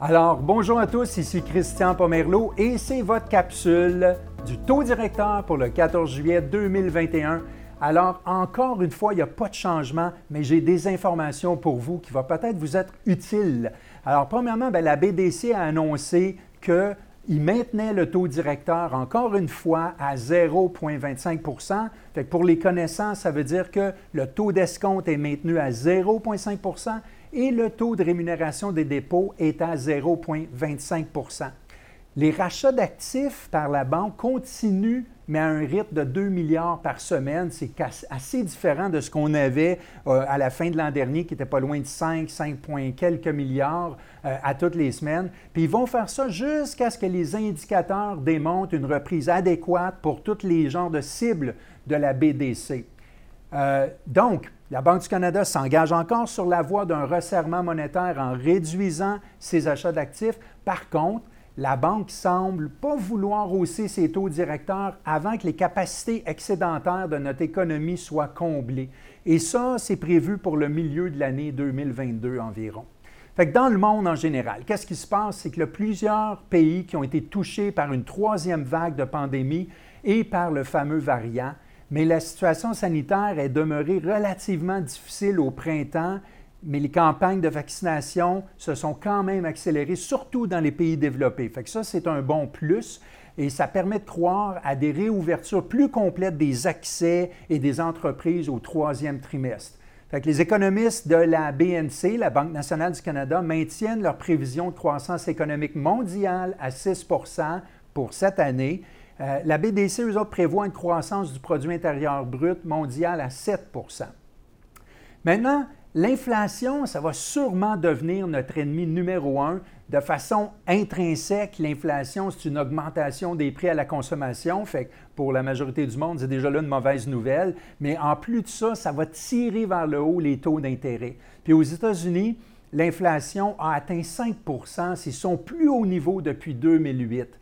Alors, bonjour à tous, ici Christian Pomerleau et c'est votre capsule du taux directeur pour le 14 juillet 2021. Alors, encore une fois, il n'y a pas de changement, mais j'ai des informations pour vous qui vont peut-être vous être utiles. Alors, premièrement, ben, la BDC a annoncé qu'il maintenait le taux directeur encore une fois à 0,25% fait Pour les connaissants, ça veut dire que le taux d'escompte est maintenu à 0,5 et le taux de rémunération des dépôts est à 0,25% Les rachats d'actifs par la banque continuent, mais à un rythme de 2 milliards par semaine. C'est assez différent de ce qu'on avait euh, à la fin de l'an dernier, qui était pas loin de 5, 5 quelques milliards euh, à toutes les semaines. Puis ils vont faire ça jusqu'à ce que les indicateurs démontrent une reprise adéquate pour tous les genres de cibles de la BDC. Euh, donc, la Banque du Canada s'engage encore sur la voie d'un resserrement monétaire en réduisant ses achats d'actifs. Par contre, la banque semble pas vouloir hausser ses taux directeurs avant que les capacités excédentaires de notre économie soient comblées. Et ça, c'est prévu pour le milieu de l'année 2022 environ. Fait que dans le monde en général, qu'est-ce qui se passe? C'est que plusieurs pays qui ont été touchés par une troisième vague de pandémie et par le fameux variant mais la situation sanitaire est demeurée relativement difficile au printemps, mais les campagnes de vaccination se sont quand même accélérées, surtout dans les pays développés. Fait que ça, c'est un bon plus et ça permet de croire à des réouvertures plus complètes des accès et des entreprises au troisième trimestre. Fait que les économistes de la BNC, la Banque nationale du Canada, maintiennent leur prévision de croissance économique mondiale à 6% pour cette année euh, la BDC, eux autres, prévoit une croissance du produit intérieur brut mondial à 7% Maintenant, l'inflation, ça va sûrement devenir notre ennemi numéro un. De façon intrinsèque, l'inflation, c'est une augmentation des prix à la consommation. Fait pour la majorité du monde, c'est déjà là une mauvaise nouvelle. Mais en plus de ça, ça va tirer vers le haut les taux d'intérêt. Puis aux États-Unis, l'inflation a atteint 5% c'est son plus haut niveau depuis 2008.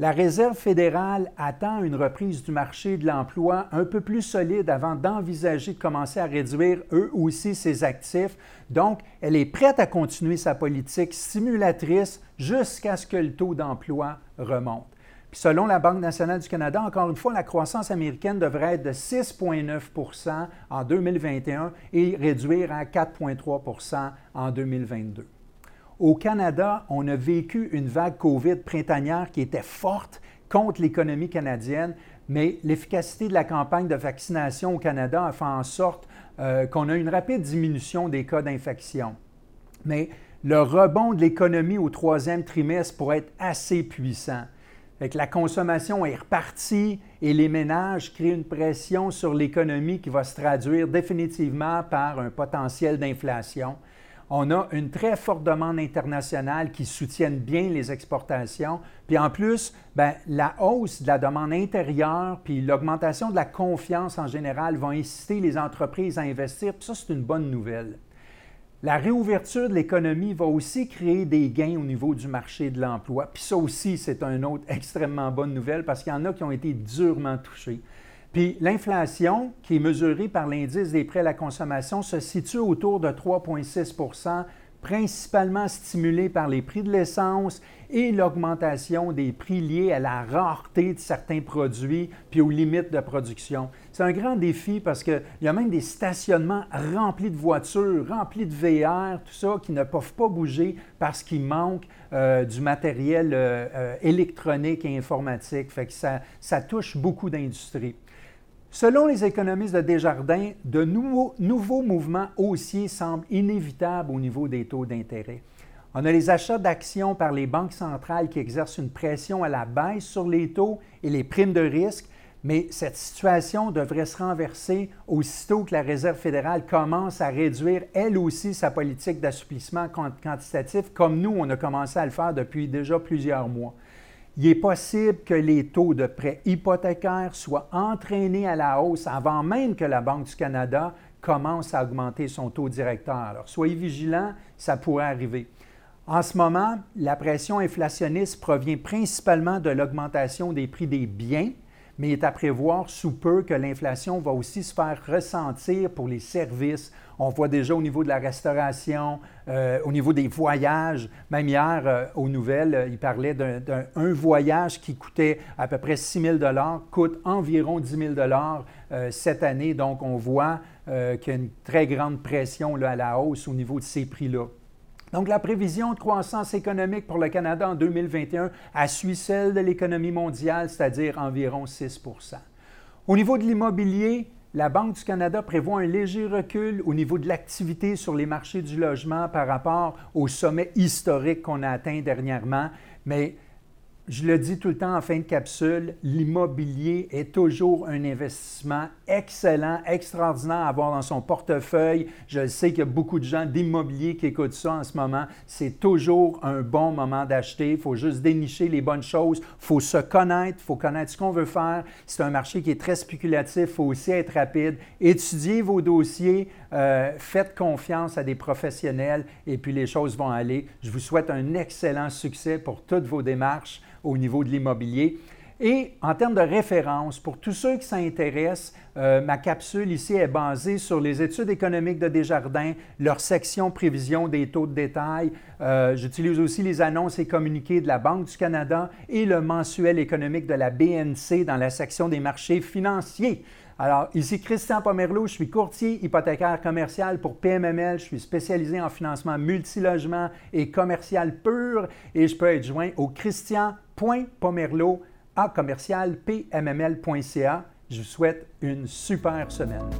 La Réserve fédérale attend une reprise du marché de l'emploi un peu plus solide avant d'envisager de commencer à réduire eux aussi ses actifs. Donc, elle est prête à continuer sa politique stimulatrice jusqu'à ce que le taux d'emploi remonte. Puis selon la Banque nationale du Canada, encore une fois, la croissance américaine devrait être de 6,9% en 2021 et réduire à 4,3% en 2022. Au Canada, on a vécu une vague COVID printanière qui était forte contre l'économie canadienne, mais l'efficacité de la campagne de vaccination au Canada a fait en sorte euh, qu'on a une rapide diminution des cas d'infection. Mais le rebond de l'économie au troisième trimestre pourrait être assez puissant. la consommation est repartie et les ménages créent une pression sur l'économie qui va se traduire définitivement par un potentiel d'inflation on a une très forte demande internationale qui soutienne bien les exportations. Puis en plus, ben, la hausse de la demande intérieure puis l'augmentation de la confiance en général vont inciter les entreprises à investir. Puis ça, c'est une bonne nouvelle. La réouverture de l'économie va aussi créer des gains au niveau du marché de l'emploi. Puis ça aussi, c'est une autre extrêmement bonne nouvelle parce qu'il y en a qui ont été durement touchés. Puis l'inflation, qui est mesurée par l'indice des prêts à la consommation, se situe autour de 3,6% principalement stimulée par les prix de l'essence et l'augmentation des prix liés à la rareté de certains produits puis aux limites de production. C'est un grand défi parce qu'il y a même des stationnements remplis de voitures, remplis de VR, tout ça, qui ne peuvent pas bouger parce qu'il manque euh, du matériel euh, euh, électronique et informatique. Fait que ça touche beaucoup d'industries. Selon les économistes de Desjardins, de nouveaux, mouvements haussiers semblent inévitables au niveau des taux d'intérêt. On a les achats d'actions par les banques centrales qui exercent une pression à la baisse sur les taux et les primes de risque, mais cette situation devrait se renverser aussitôt que la Réserve fédérale commence à réduire elle aussi sa politique d'assouplissement quantitatif, comme nous, on a commencé à le faire depuis déjà plusieurs mois il est possible que les taux de prêts hypothécaires soient entraînés à la hausse avant même que la Banque du Canada commence à augmenter son taux directeur. Alors, soyez vigilants, ça pourrait arriver. En ce moment, la pression inflationniste provient principalement de l'augmentation des prix des biens, mais il est à prévoir sous peu que l'inflation va aussi se faire ressentir pour les services. On voit déjà au niveau de la restauration, euh, au niveau des voyages. Même hier, euh, aux nouvelles, il parlait d'un voyage qui coûtait à peu près 6 000 coûte environ 10 000 cette année. Donc, on voit qu'il y a une très grande pression à la hausse au niveau de ces prix-là. Donc, la prévision de croissance économique pour le Canada en 2021 a suivi celle de l'économie mondiale, c'est-à-dire environ 6% Au niveau de l'immobilier, la Banque du Canada prévoit un léger recul au niveau de l'activité sur les marchés du logement par rapport au sommet historique qu'on a atteint dernièrement, mais je le dis tout le temps en fin de capsule, l'immobilier est toujours un investissement excellent, extraordinaire à avoir dans son portefeuille. Je sais qu'il y a beaucoup de gens d'immobilier qui écoutent ça en ce moment. C'est toujours un bon moment d'acheter. Il faut juste dénicher les bonnes choses. Il faut se connaître, il faut connaître ce qu'on veut faire. C'est un marché qui est très spéculatif. Il faut aussi être rapide. Étudiez vos dossiers. Euh, faites confiance à des professionnels et puis les choses vont aller. Je vous souhaite un excellent succès pour toutes vos démarches au niveau de l'immobilier. Et en termes de référence, pour tous ceux qui s'intéressent, euh, ma capsule ici est basée sur les études économiques de Desjardins, leur section prévision des taux de détail. Euh, j'utilise aussi les annonces et communiqués de la Banque du Canada et le mensuel économique de la BNC dans la section des marchés financiers. Alors, ici Christian Pomerleau, je suis courtier hypothécaire commercial pour PMML. Je suis spécialisé en financement multilogement et commercial pur et je peux être joint au christian.pomerleau à commercial pmml.ca. Je vous souhaite une super semaine.